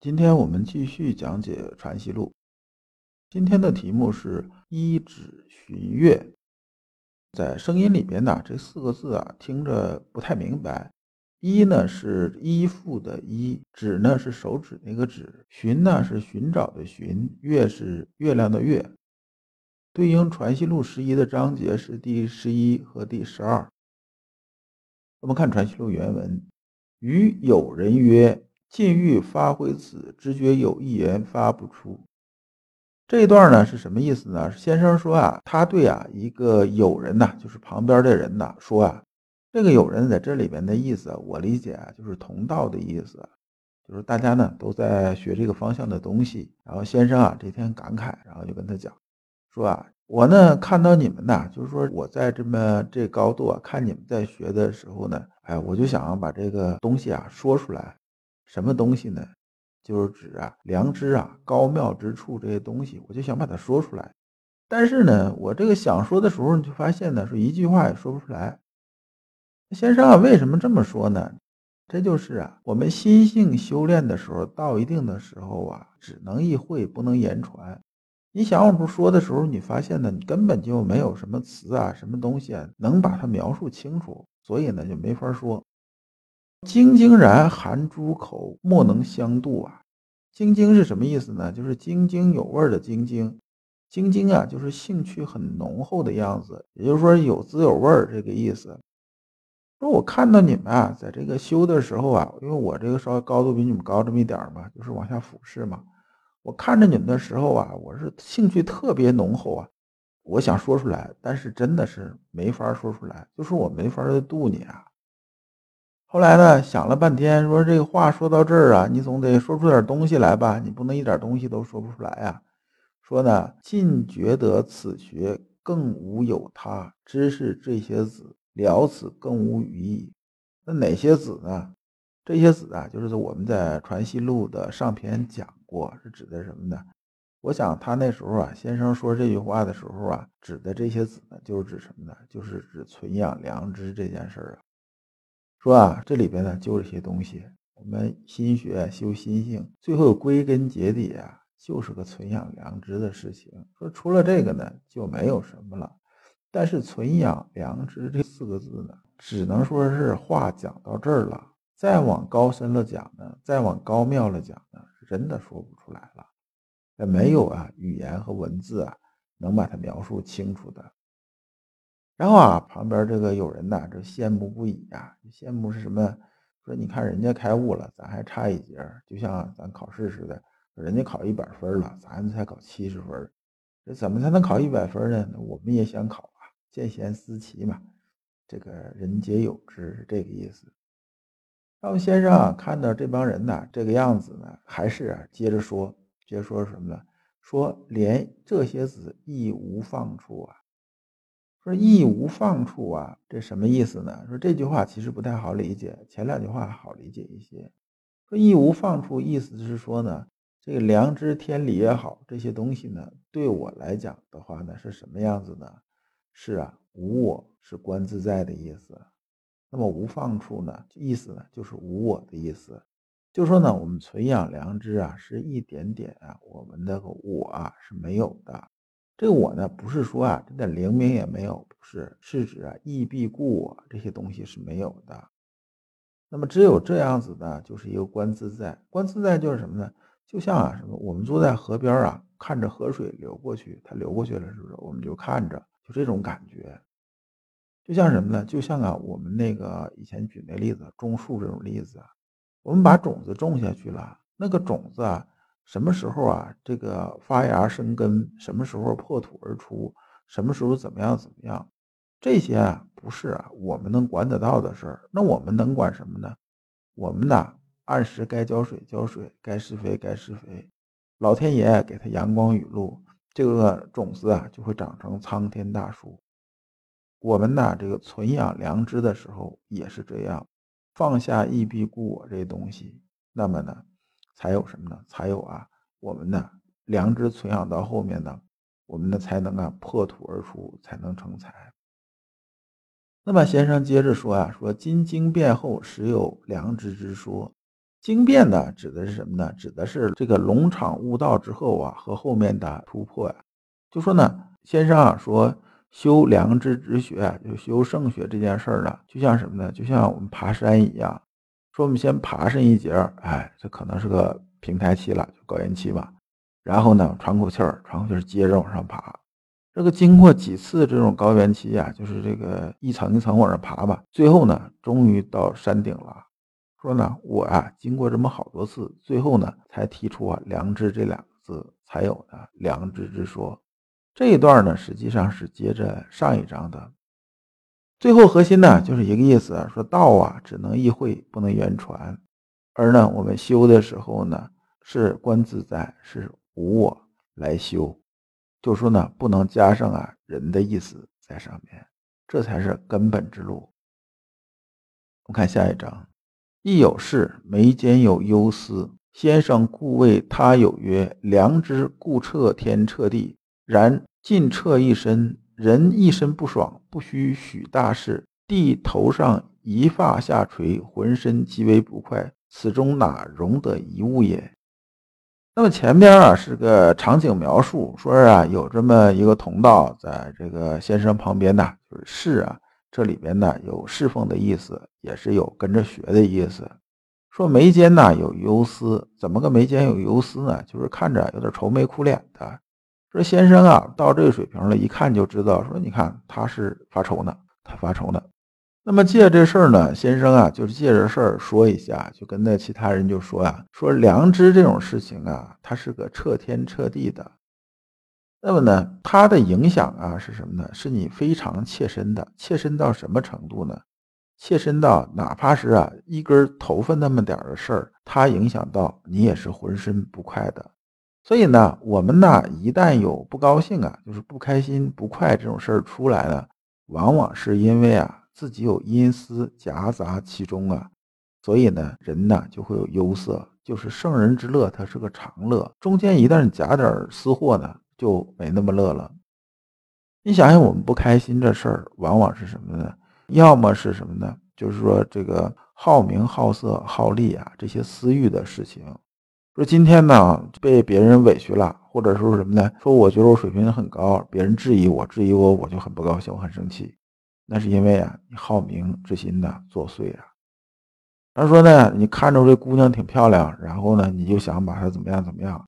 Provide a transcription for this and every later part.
今天我们继续讲解《传习录》，今天的题目是“一指寻月”。在声音里边呢，这四个字啊，听着不太明白。“依”呢是依附的“依”，“指”呢是手指那个“指”，“寻”呢是寻找的“寻”，“月”是月亮的“月”。对应《传习录》十一的章节是第十一和第十二。我们看《传习录》原文：“与友人曰。”禁欲发挥此，直觉有一言发不出。这一段呢是什么意思呢？先生说啊，他对啊一个友人呐，就是旁边的人呐，说啊，这个友人在这里边的意思，我理解啊，就是同道的意思，就是大家呢都在学这个方向的东西。然后先生啊这天感慨，然后就跟他讲，说啊，我呢看到你们呐，就是说我在这么这高度啊，看你们在学的时候呢，哎，我就想把这个东西啊说出来。什么东西呢？就是指啊良知啊高妙之处这些东西，我就想把它说出来。但是呢，我这个想说的时候，你就发现呢，说一句话也说不出来。先生啊，为什么这么说呢？这就是啊，我们心性修炼的时候，到一定的时候啊，只能意会，不能言传。你想往出说的时候，你发现呢，你根本就没有什么词啊，什么东西啊，能把它描述清楚，所以呢，就没法说。晶晶然含诸口，莫能相度啊！晶晶是什么意思呢？就是津津有味的晶晶，晶晶啊，就是兴趣很浓厚的样子，也就是说有滋有味儿这个意思。说我看到你们啊，在这个修的时候啊，因为我这个稍微高度比你们高这么一点嘛，就是往下俯视嘛。我看着你们的时候啊，我是兴趣特别浓厚啊，我想说出来，但是真的是没法说出来，就是我没法度你啊。后来呢，想了半天，说这个话说到这儿啊，你总得说出点东西来吧？你不能一点东西都说不出来呀。说呢，尽觉得此学更无有他，知是这些子了此更无余矣。那哪些子呢？这些子啊，就是我们在《传习录》的上篇讲过，是指的什么呢？我想他那时候啊，先生说这句话的时候啊，指的这些子呢，就是指什么呢？就是指存养良知这件事儿啊。说啊，这里边呢就这些东西。我们心学修心性，最后归根结底啊，就是个存养良知的事情。说除了这个呢，就没有什么了。但是存养良知这四个字呢，只能说是话讲到这儿了。再往高深了讲呢，再往高妙了讲呢，是真的说不出来了。也没有啊，语言和文字啊，能把它描述清楚的。然后啊，旁边这个有人呐，这羡慕不已呀。羡慕是什么？说你看人家开悟了，咱还差一截就像咱考试似的，人家考一百分了，咱才考七十分这怎么才能考一百分呢？我们也想考啊，见贤思齐嘛。这个人皆有之，是这个意思。那么先生啊，看到这帮人呐这个样子呢，还是啊接着说，接着说什么呢？说连这些子亦无放处啊。说义无放处啊，这什么意思呢？说这句话其实不太好理解，前两句话好理解一些。说义无放处，意思是说呢，这个良知、天理也好，这些东西呢，对我来讲的话呢，是什么样子呢？是啊，无我是观自在的意思。那么无放处呢，意思呢就是无我的意思。就说呢，我们存养良知啊，是一点点啊，我们那个我啊是没有的。这个我呢，不是说啊，这点灵明也没有，不是，是指啊，意必故我这些东西是没有的。那么只有这样子呢，就是一个观自在。观自在就是什么呢？就像啊，什么，我们坐在河边啊，看着河水流过去，它流过去了，是不是？我们就看着，就这种感觉。就像什么呢？就像啊，我们那个以前举那例子，种树这种例子啊，我们把种子种下去了，那个种子啊。什么时候啊？这个发芽生根，什么时候破土而出？什么时候怎么样怎么样？这些啊，不是啊，我们能管得到的事儿。那我们能管什么呢？我们呢，按时该浇水浇水，该施肥该施肥，老天爷给他阳光雨露，这个种子啊就会长成苍天大树。我们呢，这个存养良知的时候也是这样，放下义必故我这东西，那么呢，才有什么呢？才有啊，我们呢良知存养到后面呢，我们的才能啊破土而出，才能成才。那么先生接着说啊，说今经变后，实有良知之说。经变呢，指的是什么呢？指的是这个龙场悟道之后啊，和后面的突破呀。就说呢，先生啊说。修良知之学，就修圣学这件事儿呢，就像什么呢？就像我们爬山一样，说我们先爬上一节，哎，这可能是个平台期了，就高原期吧。然后呢，喘口气儿，喘口气儿，接着往上爬。这个经过几次这种高原期啊，就是这个一层一层往上爬吧，最后呢，终于到山顶了。说呢，我啊，经过这么好多次，最后呢，才提出啊“良知”这两个字，才有的良知之说。这一段呢，实际上是接着上一章的最后核心呢，就是一个意思，说道啊，只能意会，不能言传。而呢，我们修的时候呢，是观自在，是无我来修，就说呢，不能加上啊人的意思在上面，这才是根本之路。我们看下一章，亦有事，眉间有忧思。先生故谓他有曰：良知故彻天彻地。然尽彻一身，人一身不爽，不须许大事。地头上一发下垂，浑身极为不快，此中哪容得一物也？那么前边啊是个场景描述，说是啊有这么一个同道在这个先生旁边呢，就是侍啊，这里边呢有侍奉的意思，也是有跟着学的意思。说眉间呢有忧思，怎么个眉间有忧思呢？就是看着有点愁眉苦脸的。说先生啊，到这个水平了，一看就知道。说你看他是发愁呢，他发愁呢。那么借这事儿呢，先生啊，就是借着事儿说一下，就跟那其他人就说呀，说良知这种事情啊，它是个彻天彻地的。那么呢，它的影响啊是什么呢？是你非常切身的，切身到什么程度呢？切身到哪怕是啊一根头发那么点儿的事儿，它影响到你也是浑身不快的。所以呢，我们呢一旦有不高兴啊，就是不开心、不快这种事儿出来了，往往是因为啊自己有阴私夹杂其中啊，所以呢人呢就会有忧色，就是圣人之乐，它是个长乐，中间一旦夹点私货呢，就没那么乐了。你想想，我们不开心这事儿，往往是什么呢？要么是什么呢？就是说这个好名、好色、好利啊，这些私欲的事情。说今天呢被别人委屈了，或者说什么呢？说我觉得我水平很高，别人质疑我，质疑我，我就很不高兴，我很生气。那是因为啊，你好名之心呢作祟啊。他说呢，你看着这姑娘挺漂亮，然后呢，你就想把她怎么样怎么样。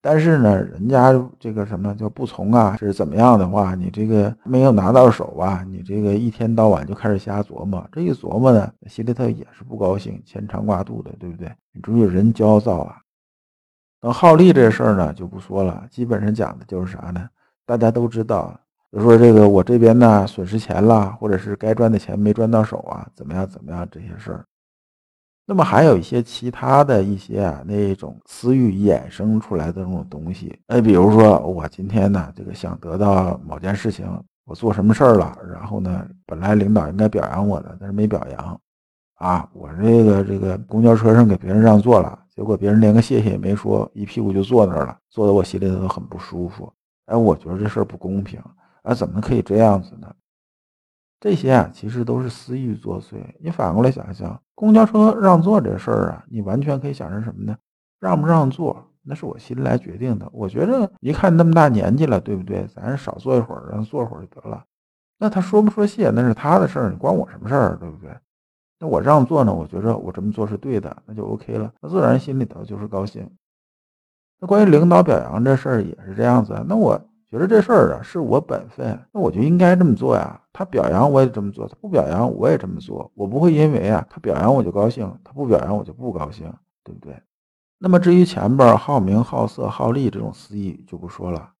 但是呢，人家这个什么叫不从啊，是怎么样的话，你这个没有拿到手啊，你这个一天到晚就开始瞎琢磨。这一琢磨呢，心里头也是不高兴，牵肠挂肚的，对不对？你注意人焦躁啊。等好利这事儿呢，就不说了。基本上讲的就是啥呢？大家都知道，就说这个我这边呢损失钱了，或者是该赚的钱没赚到手啊，怎么样怎么样这些事儿。那么还有一些其他的一些啊那种私欲衍生出来的这种东西。哎，比如说我今天呢这个想得到某件事情，我做什么事儿了，然后呢本来领导应该表扬我的，但是没表扬啊，我这个这个公交车上给别人让座了。结果别人连个谢谢也没说，一屁股就坐那儿了，坐得我心里头很不舒服。哎，我觉得这事儿不公平，啊，怎么可以这样子呢？这些啊，其实都是私欲作祟。你反过来想想，公交车让座这事儿啊，你完全可以想成什么呢？让不让座，那是我心里来决定的。我觉着一看那么大年纪了，对不对？咱少坐一会儿，让坐会儿就得了。那他说不说谢，那是他的事儿，你关我什么事儿，对不对？那我让座呢？我觉着我这么做是对的，那就 OK 了。那自然心里头就是高兴。那关于领导表扬这事儿也是这样子。那我觉得这事儿啊是我本分，那我就应该这么做呀。他表扬我也这么做，他不表扬我也这么做。我不会因为啊他表扬我就高兴，他不表扬我就不高兴，对不对？那么至于前边好名、好色、好利这种私欲就不说了。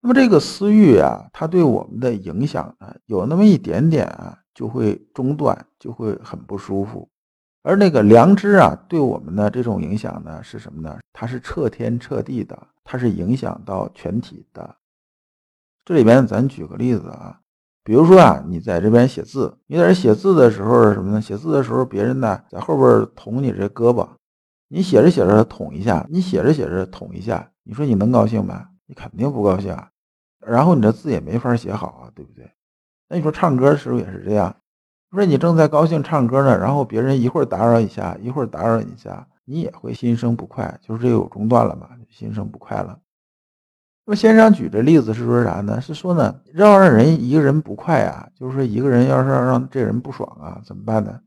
那么这个私欲啊，它对我们的影响呢，有那么一点点啊。就会中断，就会很不舒服，而那个良知啊，对我们的这种影响呢，是什么呢？它是彻天彻地的，它是影响到全体的。这里边咱举个例子啊，比如说啊，你在这边写字，你在这写字的时候什么呢？写字的时候，别人呢在后边捅你这胳膊，你写着写着捅一下，你写着写着捅一下，你说你能高兴吗？你肯定不高兴啊。然后你这字也没法写好啊，对不对？那你说唱歌的时候也是这样，说你正在高兴唱歌呢，然后别人一会儿打扰一下，一会儿打扰一下，你也会心生不快，就是这有中断了嘛，心生不快了。那么先生举的例子是说啥呢？是说呢，要让人一个人不快啊，就是说一个人要是让这人不爽啊，怎么办呢？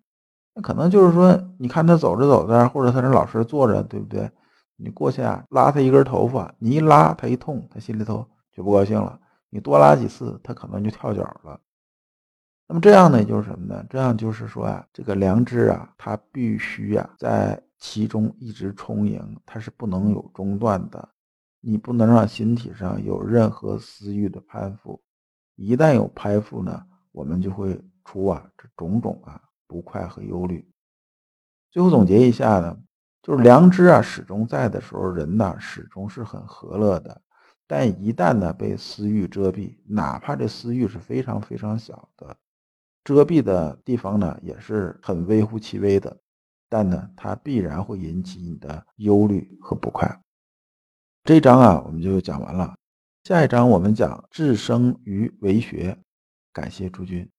那可能就是说，你看他走着走着，或者他是老实坐着，对不对？你过去啊，拉他一根头发，你一拉他一痛，他心里头就不高兴了。你多拉几次，他可能就跳脚了。那么这样呢，就是什么呢？这样就是说啊，这个良知啊，它必须啊在其中一直充盈，它是不能有中断的。你不能让心体上有任何私欲的攀附，一旦有攀附呢，我们就会出啊这种种啊不快和忧虑。最后总结一下呢，就是良知啊始终在的时候，人呢始终是很和乐的。但一旦呢被私欲遮蔽，哪怕这私欲是非常非常小的，遮蔽的地方呢也是很微乎其微的，但呢它必然会引起你的忧虑和不快。这一章啊，我们就讲完了。下一章我们讲智生于为学。感谢诸君。